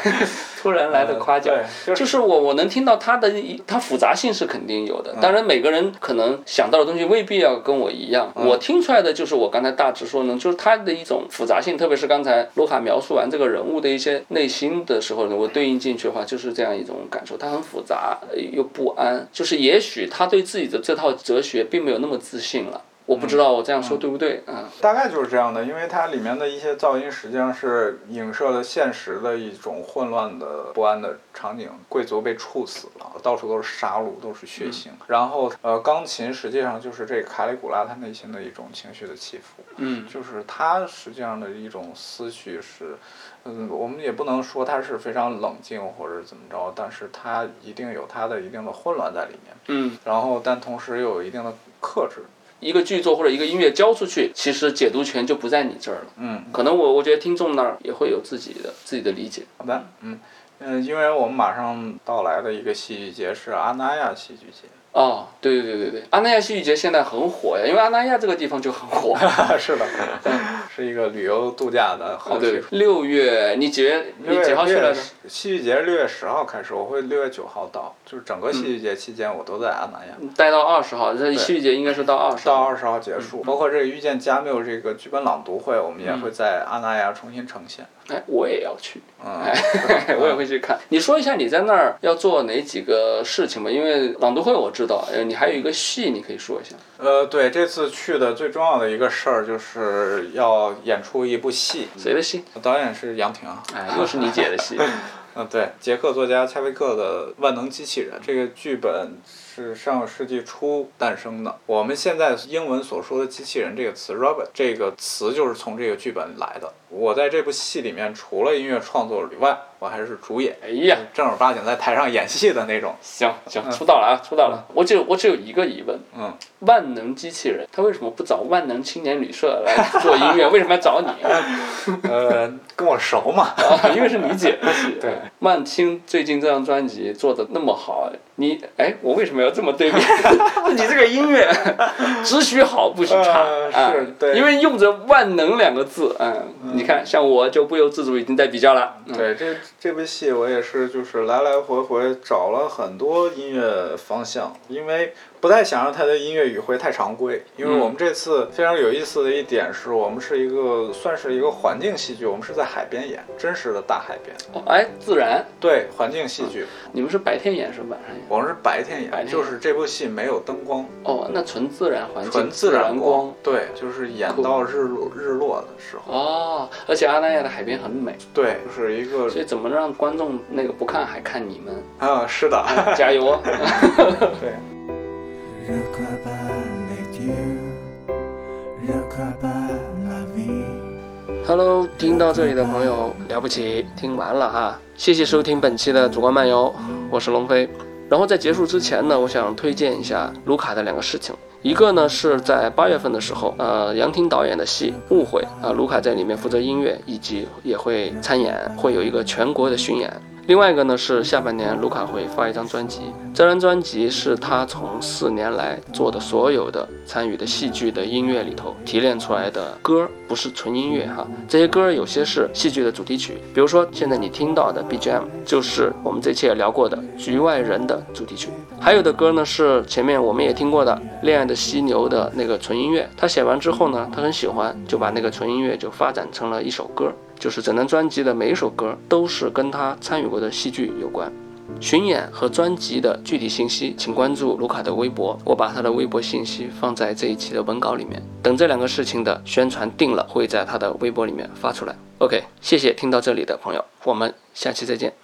突然来的夸奖，就是我我能听到他的，他复杂性是肯定有的，当然每个人可能想到的东西未必要跟我一样，我听出来的就是我刚才大致说呢，就是他的一种复杂性，特别是刚才卢卡描。描述完这个人物的一些内心的时候呢，我对应进去的话，就是这样一种感受，他很复杂又不安，就是也许他对自己的这套哲学并没有那么自信了。我不知道我这样说对不对啊？大概就是这样的，因为它里面的一些噪音实际上是影射了现实的一种混乱的不安的场景，贵族被处死了，到处都是杀戮，都是血腥。然后呃，钢琴实际上就是这卡里古拉他内心的一种情绪的起伏，嗯，就是他实际上的一种思绪是，嗯，我们也不能说他是非常冷静或者怎么着，但是他一定有他的一定的混乱在里面，嗯，然后但同时又有一定的克制。一个剧作或者一个音乐交出去，其实解读权就不在你这儿了。嗯，可能我我觉得听众那儿也会有自己的自己的理解。好的，嗯嗯，因为我们马上到来的一个戏剧节是阿那亚戏剧节。哦，对对对对对，阿那亚戏剧节现在很火呀，因为阿那亚这个地方就很火。是的，是一个旅游度假的好去处。六月，你几月？你几号去来着？戏剧节六月十号开始，我会六月九号到，就是整个戏剧节期间我都在阿那亚。待到二十号，这戏剧节应该是到二十。到二十号结束，包括这个遇见加缪这个剧本朗读会，我们也会在阿那亚重新呈现。哎，我也要去，嗯，我也会去看。你说一下你在那儿要做哪几个事情吧？因为朗读会我知道，呃，你还有一个戏，你可以说一下。呃，对，这次去的最重要的一个事儿就是要演出一部戏。谁的戏？导演是杨婷。哎，又是你姐的戏。嗯，对，捷克作家恰维克的《万能机器人》这个剧本。是上个世纪初诞生的。我们现在英文所说的“机器人”这个词，“robot” 这个词就是从这个剧本来的。我在这部戏里面，除了音乐创作以外，我还是主演。哎呀，正儿八经在台上演戏的那种。行行，出道了啊，出道了。我只有我只有一个疑问。嗯。万能机器人，他为什么不找万能青年旅社来做音乐？为什么要找你？呃，跟我熟嘛。因为是你姐的 戏。对。万青最近这张专辑做的那么好，你哎，我为什么要这么对比？你这个音乐 只许好不许差啊！是，对。因为用着万能两个字，嗯，你看，像我就不由自主已经在比较了。对，这这部戏我也是，就是来来回回找了很多音乐方向，因为。不太想让他的音乐语汇太常规，因为我们这次非常有意思的一点是我们是一个算是一个环境戏剧，我们是在海边演，真实的大海边。哦，哎，自然。对，环境戏剧。你们是白天演是晚上演？我们是白天演，就是这部戏没有灯光。哦，那纯自然环境。纯自然光。对，就是演到日落日落的时候。哦，而且阿那亚的海边很美。对，就是一个。所以怎么让观众那个不看还看你们？啊，是的，加油哦。对。Hello，听到这里的朋友了不起，听完了哈，谢谢收听本期的主观漫游，我是龙飞。然后在结束之前呢，我想推荐一下卢卡的两个事情，一个呢是在八月份的时候，呃，杨婷导演的戏《误会》啊，卢卡在里面负责音乐，以及也会参演，会有一个全国的巡演。另外一个呢是下半年卢卡会发一张专辑，这张专辑是他从四年来做的所有的参与的戏剧的音乐里头提炼出来的歌，不是纯音乐哈。这些歌有些是戏剧的主题曲，比如说现在你听到的 BGM 就是我们这期也聊过的《局外人》的主题曲，还有的歌呢是前面我们也听过的《恋爱的犀牛》的那个纯音乐。他写完之后呢，他很喜欢，就把那个纯音乐就发展成了一首歌。就是整张专辑的每一首歌都是跟他参与过的戏剧有关。巡演和专辑的具体信息，请关注卢卡的微博，我把他的微博信息放在这一期的文稿里面。等这两个事情的宣传定了，会在他的微博里面发出来。OK，谢谢听到这里的朋友，我们下期再见。